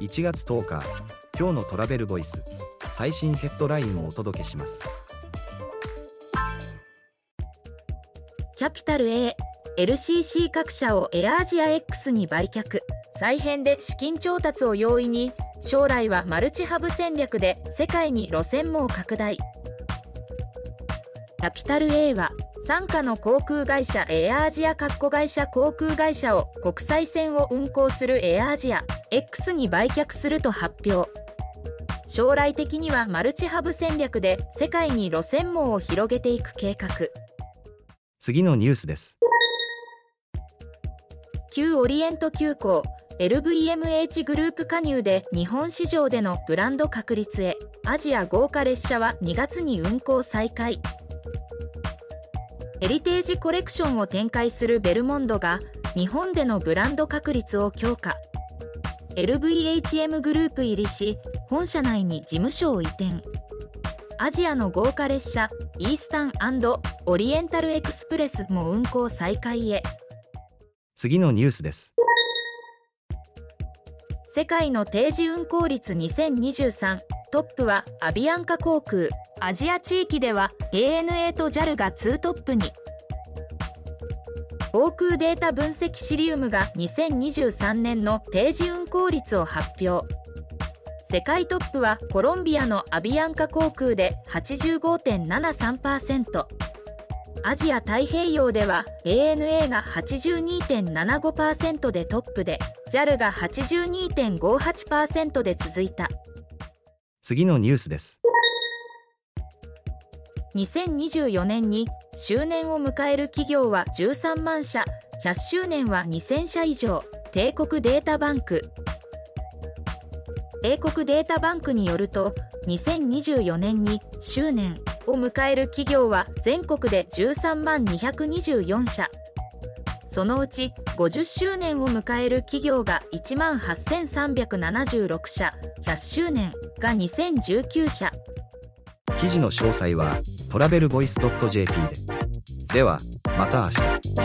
1月10日今日のトラベルボイス最新ヘッドラインをお届けします。キャピタル A LCC 各社をエアアジア X に売却。再編で資金調達を容易に将来はマルチハブ戦略で世界に路線網拡大。キャピタル A は傘下の航空会社エアアジア括弧会社航空会社を国際線を運航するエアアジア X に売却すると発表。将来的にはマルチハブ戦略で世界に路線網を広げていく計画。次のニュースです。旧オリエント急行 LVMH グループ加入で日本市場でのブランド確立へ。アジア豪華列車は2月に運行再開ヘリテージコレクションを展開するベルモンドが日本でのブランド確立を強化。LVHM グループ入りし本社内に事務所を移転。アジアの豪華列車イースタンオリエンタルエクスプレスも運行再開へ。次のニュースです。世界の定時運行率2023トップはアビアンカ航空。アジア地域では ANA と JAL が2トップに。航空データ分析シリウムが2023年の定時運行率を発表。世界トップはコロンビアのアビアンカ航空で85.73%アジア太平洋では ANA が82.75%でトップで JAL が82.58%で続いた。次のニュースです。2024年に周年を迎える企業は13万社。100周年は2000社以上。帝国データバンク。英国データバンクによると2024年に周年を迎える企業は全国で13万224社。そのうち50周年を迎える企業が1万8376社100周年が2019社。記事の詳細はトラベルボイス .jp で。ではまた明日。